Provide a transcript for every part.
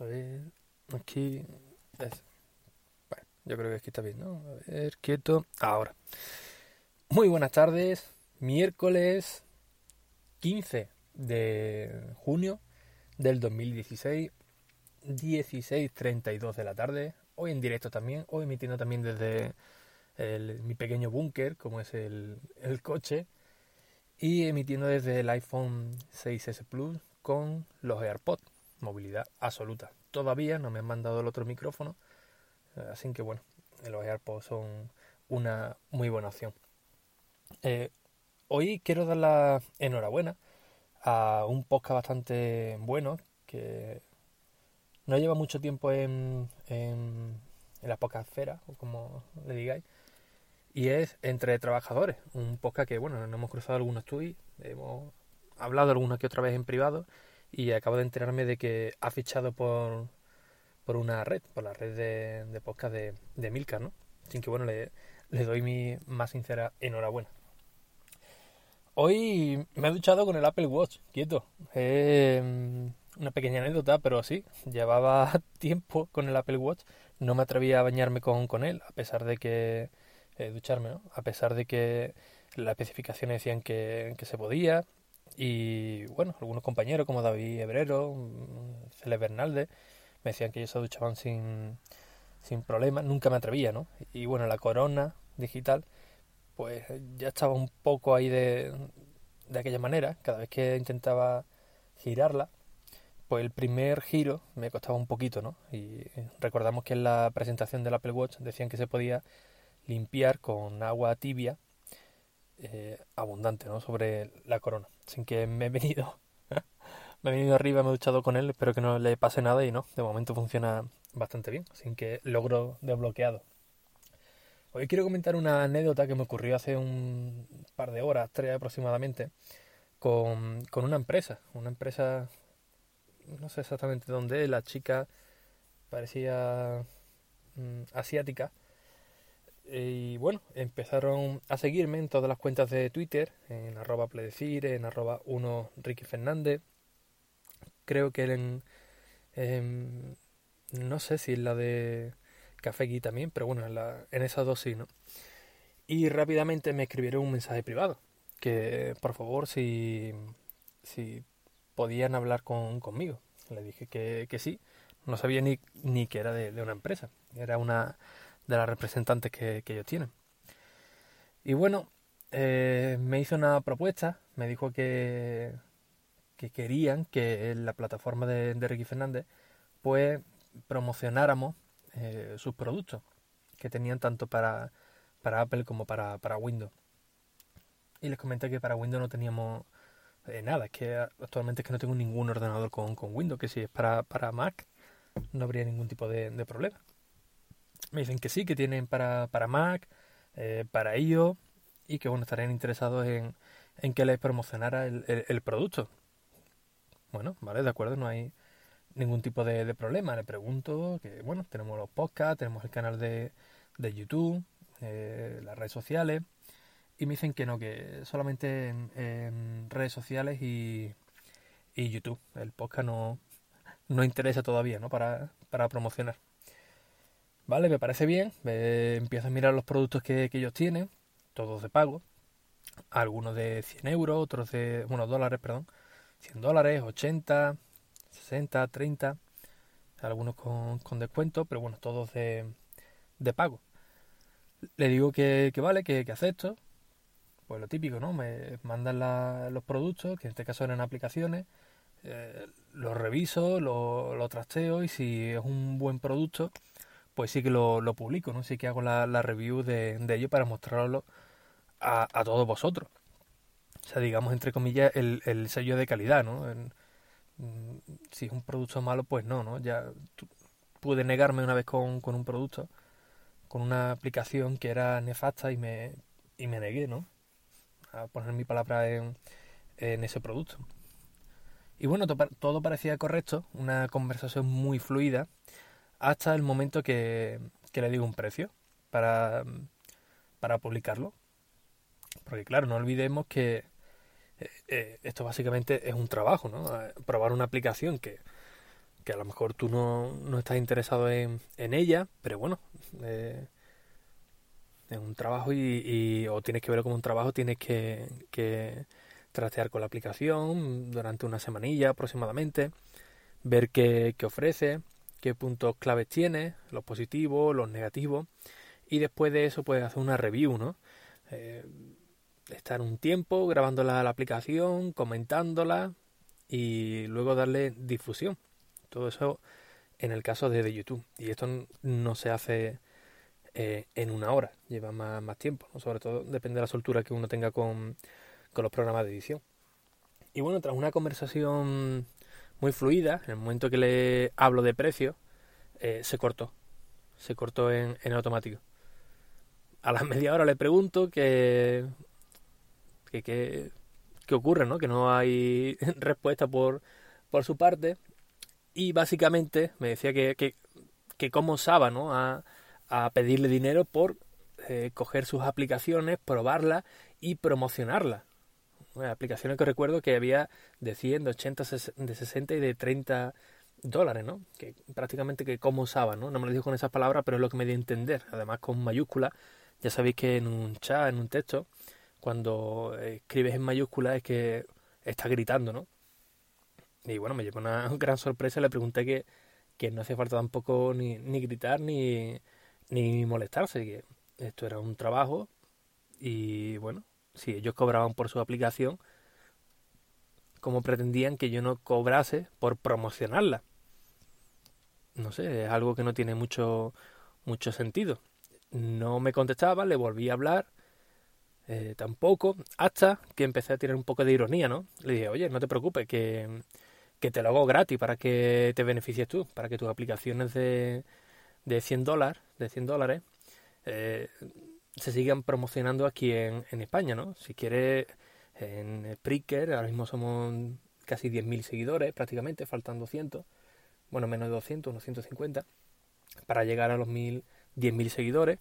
A ver, aquí. Bueno, yo creo que aquí está bien, ¿no? A ver, quieto. Ahora. Muy buenas tardes. Miércoles 15 de junio del 2016. 16.32 de la tarde. Hoy en directo también. Hoy emitiendo también desde mi pequeño búnker, como es el, el coche. Y emitiendo desde el iPhone 6S Plus con los AirPods movilidad absoluta. Todavía no me han mandado el otro micrófono, eh, así que bueno, los AirPods son una muy buena opción. Eh, hoy quiero dar la enhorabuena a un podcast bastante bueno que no lleva mucho tiempo en, en, en la o como le digáis, y es Entre Trabajadores, un podcast que, bueno, nos hemos cruzado algunos tweets, hemos hablado alguna que otra vez en privado, y acabo de enterarme de que ha fichado por, por una red, por la red de, de podcast de, de Milka, ¿no? Así que bueno, le, le doy mi más sincera enhorabuena. Hoy me he duchado con el Apple Watch, quieto. Eh, una pequeña anécdota, pero sí, llevaba tiempo con el Apple Watch. No me atrevía a bañarme con, con él, a pesar de que... eh, ducharme, ¿no? A pesar de que las especificaciones decían que, que se podía, y bueno, algunos compañeros como David Hebrero, mm, Cele Bernalde, me decían que ellos se duchaban sin, sin problema. Nunca me atrevía, ¿no? Y bueno, la corona digital, pues ya estaba un poco ahí de, de aquella manera. Cada vez que intentaba girarla, pues el primer giro me costaba un poquito, ¿no? Y recordamos que en la presentación del Apple Watch decían que se podía limpiar con agua tibia eh, abundante, ¿no? Sobre la corona. Así que me he venido, me he venido arriba, me he duchado con él, espero que no le pase nada y no, de momento funciona bastante bien, así que logro desbloqueado. Hoy quiero comentar una anécdota que me ocurrió hace un par de horas, tres aproximadamente, con, con una empresa, una empresa, no sé exactamente dónde, la chica parecía mm, asiática, y bueno, empezaron a seguirme en todas las cuentas de Twitter, en arroba pledecir, en arroba 1 Ricky Fernández. Creo que en, en- no sé si en la de Café Gui también, pero bueno, en, la, en esas dos sí, ¿no? Y rápidamente me escribieron un mensaje privado, que por favor si, si podían hablar con, conmigo. Le dije que, que sí, no sabía ni, ni que era de una empresa, era una de las representantes que, que ellos tienen. Y bueno, eh, me hizo una propuesta, me dijo que, que querían que en la plataforma de, de Ricky Fernández pues promocionáramos eh, sus productos que tenían tanto para, para Apple como para, para Windows. Y les comenté que para Windows no teníamos eh, nada, es que actualmente es que no tengo ningún ordenador con, con Windows, que si es para, para Mac no habría ningún tipo de, de problema. Me dicen que sí, que tienen para, para Mac, eh, para iOS y que bueno, estarían interesados en, en que les promocionara el, el- producto. Bueno, vale, de acuerdo, no hay ningún tipo de, de problema. Le pregunto que, bueno, tenemos los podcasts, tenemos el canal de, de YouTube, eh, las redes sociales, y me dicen que no, que solamente en, en redes sociales y, y YouTube. El podcast no, no interesa todavía, ¿no? Para, para promocionar. Vale, me parece bien. Eh, empiezo a mirar los productos que, que ellos tienen, todos de pago. Algunos de 100 euros, otros de, bueno, dólares, perdón. 100 dólares, 80, 60, 30. Algunos con, con descuento, pero bueno, todos de, de pago. Le digo que, que vale, que, que acepto. Pues lo típico, ¿no? Me mandan la- los productos, que en este caso eran aplicaciones. eh, los reviso, lo trasteo y si es un buen producto, pues sí que lo, lo publico, ¿no? Sí que hago la, la review de, de ello para mostrarlo a, a todos vosotros. O sea, digamos, entre comillas, el, el sello de calidad, ¿no? Mm, si es un producto malo, pues no, ¿no? Ya pude negarme una vez con, con un producto, con una aplicación que era nefasta y me, y me negué, ¿no? A poner mi palabra en, en ese producto. Y bueno, todo parecía correcto, una conversación muy fluida, hasta el momento que, que le digo un precio para, para publicarlo. Porque claro, no olvidemos que eh, eh, esto básicamente es un trabajo, ¿no? Probar una aplicación que, que a lo mejor tú no, no estás interesado en, en, ella, pero bueno, eh, es un trabajo y, y, o tienes que verlo como un trabajo, tienes que, que trastear con la aplicación durante una semanilla aproximadamente, ver qué, ofrece, qué puntos claves tiene, los positivos, los negativos, y después de eso puedes hacer una review, ¿no? Eh, estar un tiempo grabándola a la aplicación, comentándola y luego darle difusión. Todo eso en el caso de, YouTube. Y esto no se hace eh, en una hora, lleva más, tiempo. Sobre todo depende de la soltura que uno tenga con, con los programas de edición. Y bueno, tras una conversación muy fluida, en el momento que le hablo de precio, eh, se cortó. Se cortó en, automático. A la media hora le pregunto que, que, que, ocurre, ¿no? Que no hay respuesta por, por su parte. Y básicamente me decía que, que, que cómo osaba, ¿no? A, a pedirle dinero por eh, coger sus aplicaciones, probarlas y promocionarlas aplicaciones que recuerdo que había de 100, de 80, de 60 y de 30 dólares, ¿no? Que prácticamente que cómo usaba, ¿no? No me lo dijo con esas palabras, pero es lo que me dio a entender. Además con mayúsculas, ya sabéis que en un chat, en un texto, cuando escribes en mayúsculas es que está gritando, ¿no? Y bueno, me llevó una gran sorpresa, le pregunté que, que no hacía falta tampoco ni, ni gritar ni, ni molestarse, que esto era un trabajo y bueno, si ellos cobraban por su aplicación, ¿cómo pretendían que yo no cobrase por promocionarla? No sé, es algo que no tiene mucho, mucho sentido. No me contestaba, le volví a hablar, eh, tampoco, hasta que empecé a tener un poco de ironía, ¿no? Le dije, oye, no te preocupes, que, que te lo hago gratis para que te beneficies tú, para que tus aplicaciones de, de 100 dólares, de 100 dólares, eh, se sigan promocionando aquí en, en España, ¿no? Si quieres, en Spreaker, ahora mismo somos casi 10.000 seguidores prácticamente, faltan 200, bueno, menos de 200, unos 150, para llegar a los 10.000 seguidores.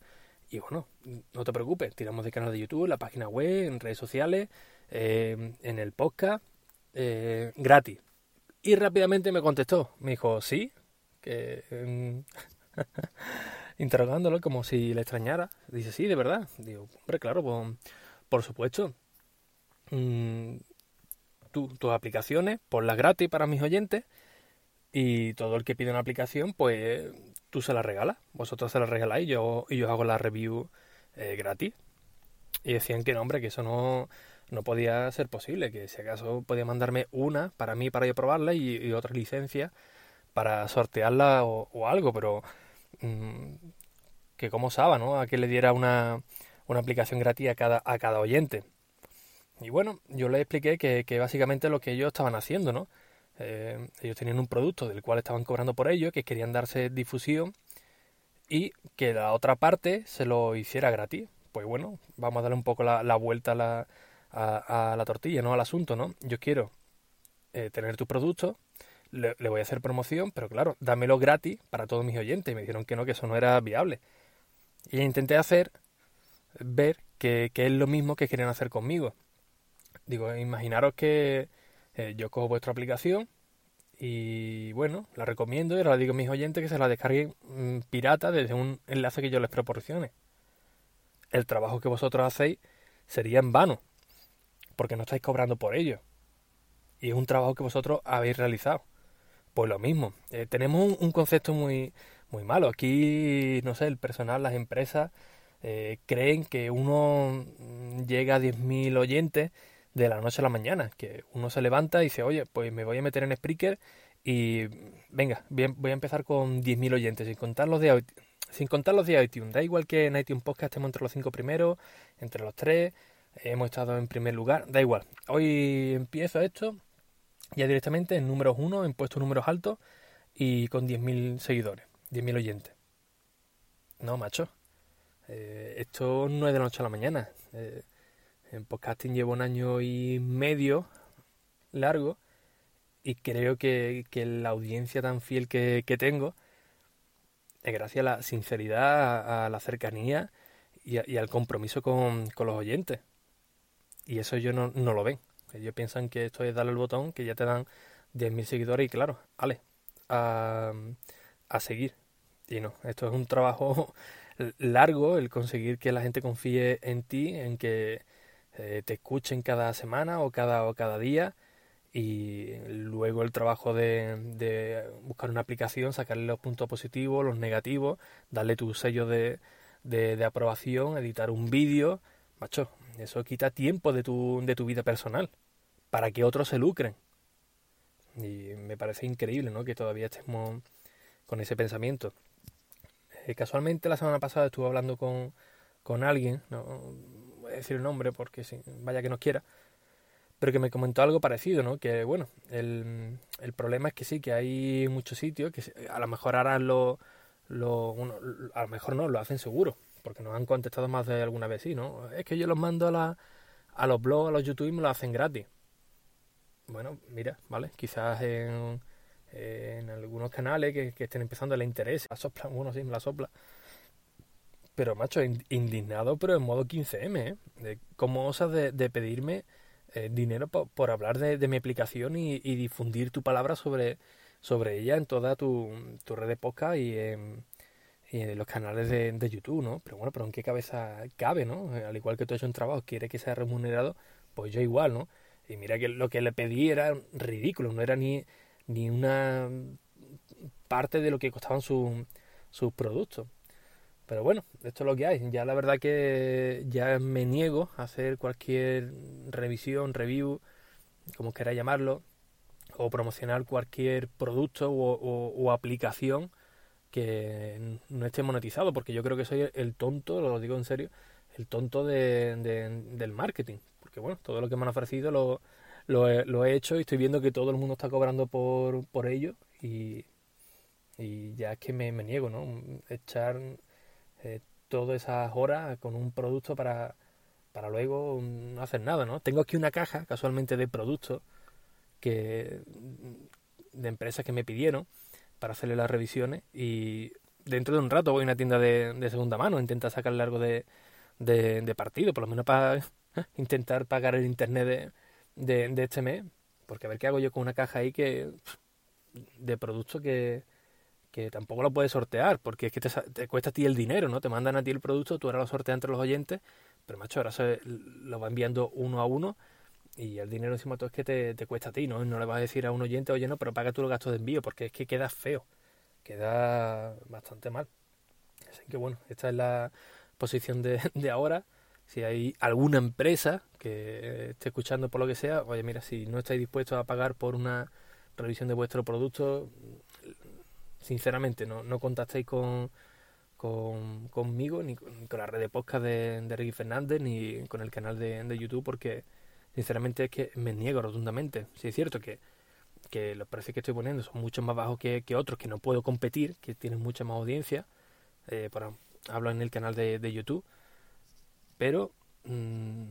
Y bueno, no te preocupes, tiramos de canal de YouTube, la página web, en redes sociales, eh, en el podcast, eh, gratis. Y rápidamente me contestó, me dijo, sí, que... Interrogándolo como si le extrañara. Dice, sí, de verdad. Digo, hombre, claro, pues, por supuesto. Mm, tus aplicaciones, las gratis para mis oyentes. Y todo el que pide una aplicación, pues tú se la regalas. Vosotros se la regaláis y yo, y yo hago la review eh, gratis. Y decían que no, hombre, que eso no, no podía ser posible. Que si acaso podía mandarme una para mí, para yo probarla, y, otra licencia para sortearla o, o algo. Pero que como osaba, ¿no? A que le diera una, una aplicación gratis a cada, a cada oyente. Y bueno, yo le expliqué que, que básicamente lo que ellos estaban haciendo, ¿no? Eh, ellos tenían un producto del cual estaban cobrando por ello, que querían darse difusión y que la otra parte se lo hiciera gratis. Pues bueno, vamos a darle un poco la, la vuelta a la, a, la tortilla, ¿no? Al asunto, ¿no? Yo quiero eh, tener tu producto, le, voy a hacer promoción, pero claro, dámelo gratis para todos mis oyentes. Y me dijeron que no, que eso no era viable. Y intenté hacer ver que, es lo mismo que querían hacer conmigo. Digo, imaginaros que eh, yo cojo vuestra aplicación y bueno, la recomiendo y ahora digo a mis oyentes que se la descarguen mm, pirata desde un enlace que yo les proporcione. El trabajo que vosotros hacéis sería en vano, porque no estáis cobrando por ello. Y es un trabajo que vosotros habéis realizado. Pues lo mismo, eh, tenemos un, concepto muy, muy malo. Aquí, no sé, el personal, las empresas eh, creen que uno mm, llega a 10.000 oyentes de la noche a la mañana, que uno se levanta y dice, oye, pues me voy a meter en Spreaker y venga, voy a empezar con 10.000 oyentes, sin contar los de sin contar los de iTunes. Da igual que en iTunes Podcast estemos entre los cinco primeros, entre los tres, hemos estado en primer lugar, da igual. Hoy empiezo esto ya directamente en números uno, en puestos números altos y con 10.000 seguidores, 10.000 oyentes. No, macho. Eh, esto no es de la noche a la mañana. Eh, en podcasting llevo un año y medio largo y creo que, la audiencia tan fiel que, tengo es gracias a la sinceridad, a, la cercanía y, al compromiso con, los oyentes. Y eso yo no, no lo ven. Ellos piensan que esto es darle el botón, que ya te dan 10.000 seguidores y claro, vale, a, seguir. Y no, esto es un trabajo largo, el conseguir que la gente confíe en ti, en que eh, te escuchen cada semana o cada, o cada día y luego el trabajo de, de, buscar una aplicación, sacarle los puntos positivos, los negativos, darle tu sello de, de, aprobación, editar un vídeo, macho, eso quita tiempo de tu, de tu vida personal para que otros se lucren. Y me parece increíble ¿no? que todavía estemos con ese pensamiento. Eh, casualmente la semana pasada estuve hablando con, con alguien, no voy a decir el nombre porque vaya que no quiera, pero que me comentó algo parecido, ¿no? Que bueno, el, el problema es que sí, que hay muchos sitios que a lo mejor harán lo, lo a lo mejor no, lo hacen seguro, porque nos han contestado más de alguna vez, sí, ¿no? Es que yo los mando a, la, a los blogs, a los YouTube y me lo hacen gratis. Bueno, mira, ¿vale? Quizás en, en algunos canales que, que estén empezando le interese, la sopla, bueno, sí, me la sopla pero, macho, indignado, pero en modo 15M, ¿eh? De ¿Cómo osas de, pedirme eh, dinero por, hablar de, mi aplicación y, difundir tu palabra sobre, sobre ella en toda tu, tu red de podcast y en, los canales de, YouTube, ¿no? Pero bueno, pero ¿en qué cabeza cabe, no? Al igual que tú has hecho un trabajo, quiere que sea remunerado, pues yo igual, ¿no? Y mira que lo que le pedí era ridículo, no era ni, ni una parte de lo que costaban sus productos. Pero bueno, esto es lo que hay. Ya la verdad que ya me niego a hacer cualquier revisión, review, como queráis llamarlo, o promocionar cualquier producto o, aplicación que no esté monetizado, porque yo creo que soy el tonto, lo digo en serio, el tonto de, del marketing. Porque bueno, todo lo que me han ofrecido lo, lo, he, lo he hecho y estoy viendo que todo el mundo está cobrando por, por ello y, y ya es que me, me niego, ¿no? Echar eh, todas esas horas con un producto para, para luego no hacer nada, ¿no? Tengo aquí una caja casualmente de productos que de empresas que me pidieron para hacerle las revisiones y dentro de un rato voy a una tienda de, de segunda mano, intenta sacarle algo de, de, partido, por lo menos para intentar pagar el internet de, de, este mes, porque a ver qué hago yo con una caja ahí que de productos que, que tampoco lo puedes sortear, porque es que te, cuesta a ti el dinero, ¿no? Te mandan a ti el producto, tú ahora lo sorteas entre los oyentes, pero macho, ahora se lo va enviando uno a uno y el dinero encima todo es que te, cuesta a ti, ¿no? No le vas a decir a un oyente, oye, no, pero paga tú los gastos de envío, porque es que queda feo, queda bastante mal. Así que bueno, esta es la posición de, ahora. Si hay alguna empresa que esté escuchando por lo que sea, oye, mira, si no estáis dispuestos a pagar por una revisión de vuestro producto, sinceramente, no, no contactéis con, con, conmigo, ni con, la red de podcast de, de Ricky Fernández, ni con el canal de, de, YouTube, porque sinceramente es que me niego rotundamente. Si es cierto que, que los precios que estoy poniendo son mucho más bajos que, que otros, que no puedo competir, que tienen mucha más audiencia, eh, hablo en el canal de, de YouTube, pero mmm,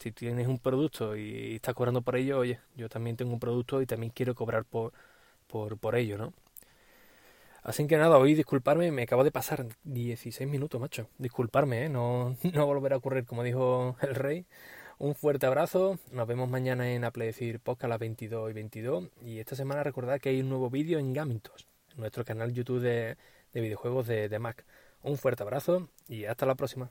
si tienes un producto y estás cobrando por ello, oye, yo también tengo un producto y también quiero cobrar por, por, por ello, ¿no? Así que nada, hoy disculparme, me acabo de pasar 16 minutos, macho. Disculparme, ¿eh? no, no volverá a ocurrir, como dijo el rey. Un fuerte abrazo, nos vemos mañana en Apledecir Podcast a las 22 y 22. Y esta semana recordad que hay un nuevo vídeo en Gamintos, nuestro canal YouTube de, de videojuegos de, de Mac. Un fuerte abrazo y hasta la próxima.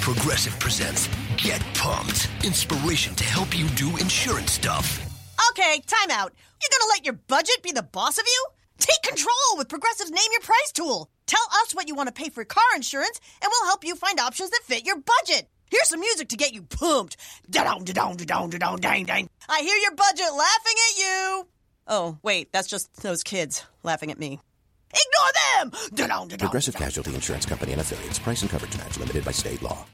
Progressive presents Get Pumped. Inspiration to help you do insurance stuff Okay, time out. You're gonna let your budget be the boss of you? Take control with Progressive's Name Your Price tool. Tell us what you want to pay for car insurance, and we'll help you find options that fit your budget. Here's some music to get you pumped. Da-dong, da-dong, da-dong, da-dong, dang, dang. I hear your budget laughing at you. Oh, wait, that's just those kids laughing at me. Ignore them! Da-dong, da-dong, Progressive Casualty Insurance Company and affiliates. Price and coverage match limited by state law.